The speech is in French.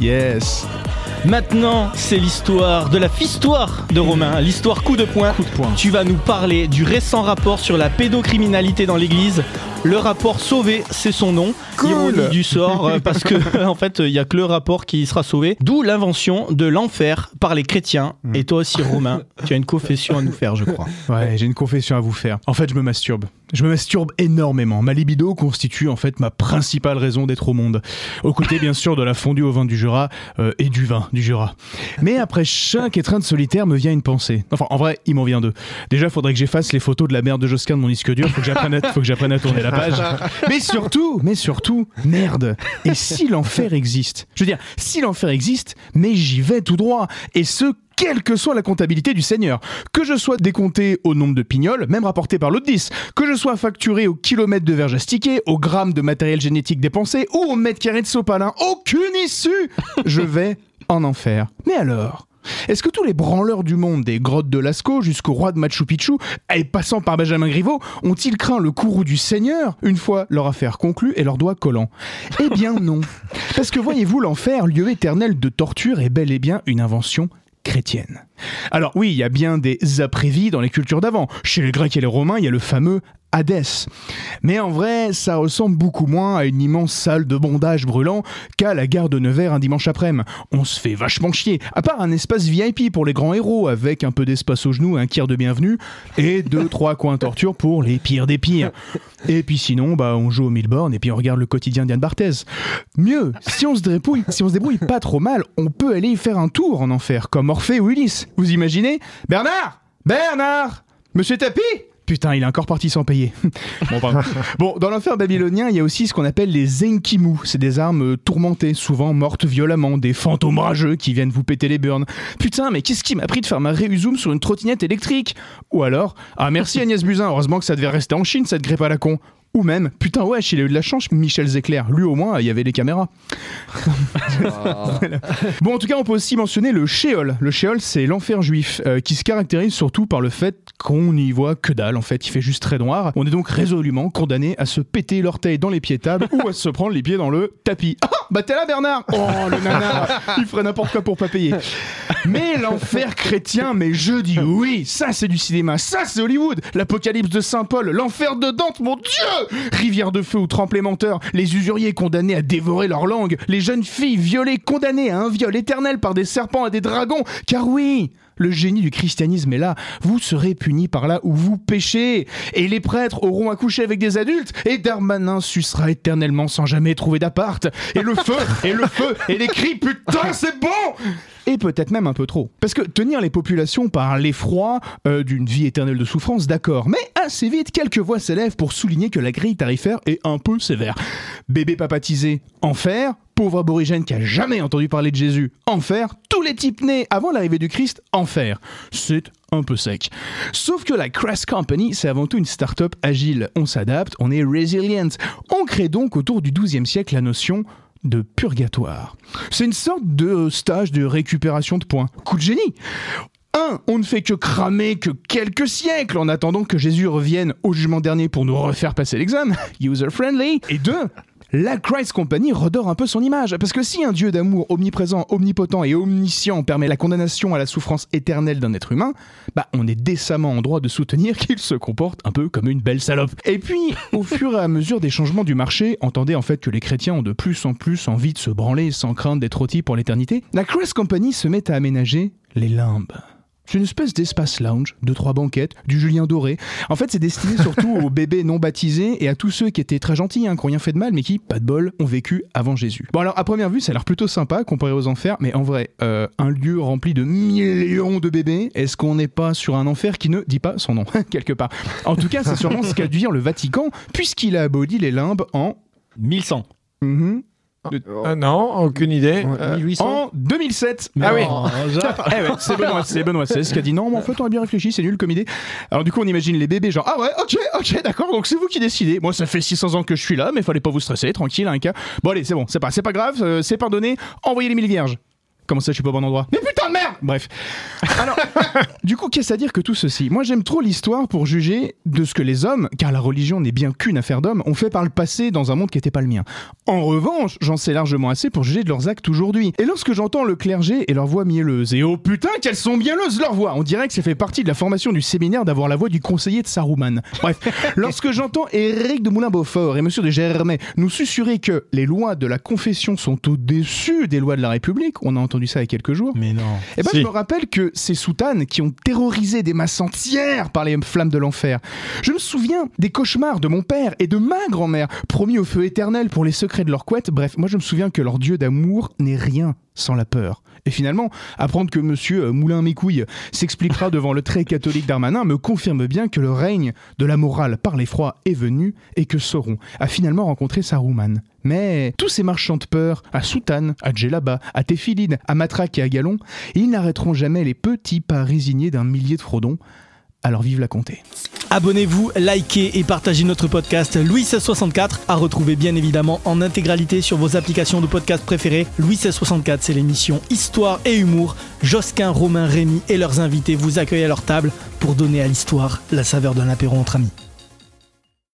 Yes. Maintenant, c'est l'histoire de la fistoire de Romain, l'histoire coup de poing. Coup de poing. Tu vas nous parler du récent rapport sur la pédocriminalité dans l'église. Le rapport sauvé, c'est son nom. Cool. Ironie du sort, euh, parce que en fait, il y a que le rapport qui sera sauvé. D'où l'invention de l'enfer par les chrétiens. Mm. Et toi aussi, Romain, tu as une confession à nous faire, je crois. Ouais, j'ai une confession à vous faire. En fait, je me masturbe. Je me masturbe énormément. Ma libido constitue en fait ma principale raison d'être au monde. Aux côtés, bien sûr, de la fondue au vin du Jura euh, et du vin du Jura. Mais après chaque étreinte solitaire me vient une pensée. Enfin, en vrai, il m'en vient deux. Déjà, faudrait que j'efface les photos de la merde de Josquin de mon disque dur. Faut que j'apprenne à, faut que j'apprenne à tourner la Mais surtout, mais surtout, merde. Et si l'enfer existe? Je veux dire, si l'enfer existe, mais j'y vais tout droit. Et ce, quelle que soit la comptabilité du Seigneur. Que je sois décompté au nombre de pignoles, même rapporté par l'autre 10, que je sois facturé au kilomètre de verge astiqué, au gramme de matériel génétique dépensé ou au mètre carré de sopalin, aucune issue Je vais en enfer. Mais alors? Est-ce que tous les branleurs du monde, des grottes de Lascaux jusqu'au roi de Machu Picchu, et passant par Benjamin Griveaux, ont-ils craint le courroux du Seigneur une fois leur affaire conclue et leurs doigts collants Eh bien non. Parce que voyez-vous, l'enfer, lieu éternel de torture, est bel et bien une invention chrétienne. Alors oui, il y a bien des après-vies dans les cultures d'avant. Chez les Grecs et les Romains, il y a le fameux Hadès. Mais en vrai, ça ressemble beaucoup moins à une immense salle de bondage brûlant qu'à la gare de Nevers un dimanche après-midi. On se fait vachement chier, à part un espace VIP pour les grands héros, avec un peu d'espace au genou, un kier de bienvenue, et deux, trois coins torture pour les pires des pires. Et puis sinon, bah, on joue au Milborn et puis on regarde le quotidien d'Yann Barthès. Mieux, si on se débrouille, si on se débrouille pas trop mal, on peut aller y faire un tour en enfer, comme Orphée ou Ulysse. Vous imaginez? Bernard Bernard Monsieur Tapi Putain, il est encore parti sans payer. bon, dans l'enfer babylonien, il y a aussi ce qu'on appelle les Enkimu. C'est des armes euh, tourmentées, souvent mortes violemment, des fantômes rageux qui viennent vous péter les burnes. Putain, mais qu'est-ce qui m'a pris de faire ma réuzoom sur une trottinette électrique? Ou alors, ah merci Agnès Buzyn, heureusement que ça devait rester en Chine, cette grippe à la con. Ou même, putain, ouais, il a eu de la chance, Michel Zecler. Lui, au moins, il y avait les caméras. Bon, en tout cas, on peut aussi mentionner le Sheol. Le Sheol, c'est l'enfer juif, euh, qui se caractérise surtout par le fait qu'on n'y voit que dalle. En fait, il fait juste très noir. On est donc résolument condamné à se péter l'orteil dans les pieds tables ou à se prendre les pieds dans le tapis. Ah, bah t'es là, Bernard Oh, le nana Il ferait n'importe quoi pour pas payer. Mais l'enfer chrétien, mais je dis oui, ça c'est du cinéma, ça c'est Hollywood. L'apocalypse de Saint-Paul, l'enfer de Dante, mon Dieu Rivière de feu ou tremplé menteur, les usuriers condamnés à dévorer leur langue, les jeunes filles violées condamnées à un viol éternel par des serpents et des dragons. Car oui, le génie du christianisme est là. Vous serez punis par là où vous péchez. Et les prêtres auront accouché avec des adultes. Et Darmanin sucera éternellement sans jamais trouver d'appart. Et le feu, et le feu, et les cris, putain, c'est bon et peut-être même un peu trop. Parce que tenir les populations par l'effroi euh, d'une vie éternelle de souffrance, d'accord, mais assez vite, quelques voix s'élèvent pour souligner que la grille tarifaire est un peu sévère. Bébé papatisé, enfer, pauvre aborigène qui a jamais entendu parler de Jésus, enfer, tous les types nés avant l'arrivée du Christ, enfer. C'est un peu sec. Sauf que la Crest Company, c'est avant tout une start-up agile. On s'adapte, on est resilient. On crée donc autour du XIIe siècle la notion de purgatoire. C'est une sorte de stage de récupération de points. Coup de génie 1. On ne fait que cramer que quelques siècles en attendant que Jésus revienne au jugement dernier pour nous refaire passer l'examen. User friendly. Et 2. La Christ Company redore un peu son image. Parce que si un Dieu d'amour omniprésent, omnipotent et omniscient permet la condamnation à la souffrance éternelle d'un être humain, bah on est décemment en droit de soutenir qu'il se comporte un peu comme une belle salope. Et puis, au fur et à mesure des changements du marché, entendez en fait que les chrétiens ont de plus en plus envie de se branler sans crainte d'être rôtis pour l'éternité, la Christ Company se met à aménager les limbes. C'est une espèce d'espace lounge, de trois banquettes, du Julien Doré. En fait, c'est destiné surtout aux bébés non baptisés et à tous ceux qui étaient très gentils, hein, qui n'ont rien fait de mal, mais qui, pas de bol, ont vécu avant Jésus. Bon, alors, à première vue, ça a l'air plutôt sympa comparé aux enfers, mais en vrai, euh, un lieu rempli de millions de bébés, est-ce qu'on n'est pas sur un enfer qui ne dit pas son nom, quelque part? En tout cas, c'est sûrement ce qu'a dû dire le Vatican, puisqu'il a aboli les limbes en. 1100. Mhm. Euh, non, aucune idée. Euh, 1800 en 2007. Ah oui. Eh ouais, c'est Benoît, c'est Benoît XVI qui a dit non, mais en fait, on a bien réfléchi, c'est nul comme idée. Alors, du coup, on imagine les bébés, genre, ah ouais, ok, ok, d'accord, donc c'est vous qui décidez. Moi, ça fait 600 ans que je suis là, mais fallait pas vous stresser, tranquille, un cas. Bon, allez, c'est bon, c'est pas, c'est pas grave, euh, c'est pardonné, envoyez les mille vierges. Comment ça, je suis pas au bon endroit? Mais putain Bref. Alors, du coup, qu'est-ce à dire que tout ceci? Moi, j'aime trop l'histoire pour juger de ce que les hommes, car la religion n'est bien qu'une affaire d'hommes, ont fait par le passé dans un monde qui n'était pas le mien. En revanche, j'en sais largement assez pour juger de leurs actes aujourd'hui. Et lorsque j'entends le clergé et leur voix mielleuse, et oh putain, qu'elles sont mielleuses leurs voix On dirait que ça fait partie de la formation du séminaire d'avoir la voix du conseiller de Saruman. Bref, lorsque j'entends Éric de Moulin-Beaufort et Monsieur de Germain nous susurrer que les lois de la confession sont au-dessus des lois de la République, on a entendu ça il y a quelques jours, Mais non. eh Si. je me rappelle que ces soutanes qui ont terrorisé des masses entières par les flammes de l'enfer. Je me souviens des cauchemars de mon père et de ma grand-mère, promis au feu éternel pour les secrets de leur couette. Bref, moi je me souviens que leur dieu d'amour n'est rien sans la peur. Et finalement, apprendre que monsieur euh, Moulin Mécouille s'expliquera devant le très catholique Darmanin me confirme bien que le règne de la morale par l'effroi est venu et que Sauron a finalement rencontré Saruman. Mais tous ces marchands de peur, à Soutane, à Djellaba, à Téphiline, à Matraque et à Galon, ils n'arrêteront jamais les petits pas résignés d'un millier de frodons. Alors vive la comté. Abonnez-vous, likez et partagez notre podcast Louis 1664 à retrouver bien évidemment en intégralité sur vos applications de podcast préférées. Louis 1664, c'est l'émission Histoire et Humour. Josquin, Romain, Rémy et leurs invités vous accueillent à leur table pour donner à l'histoire la saveur d'un apéro entre amis.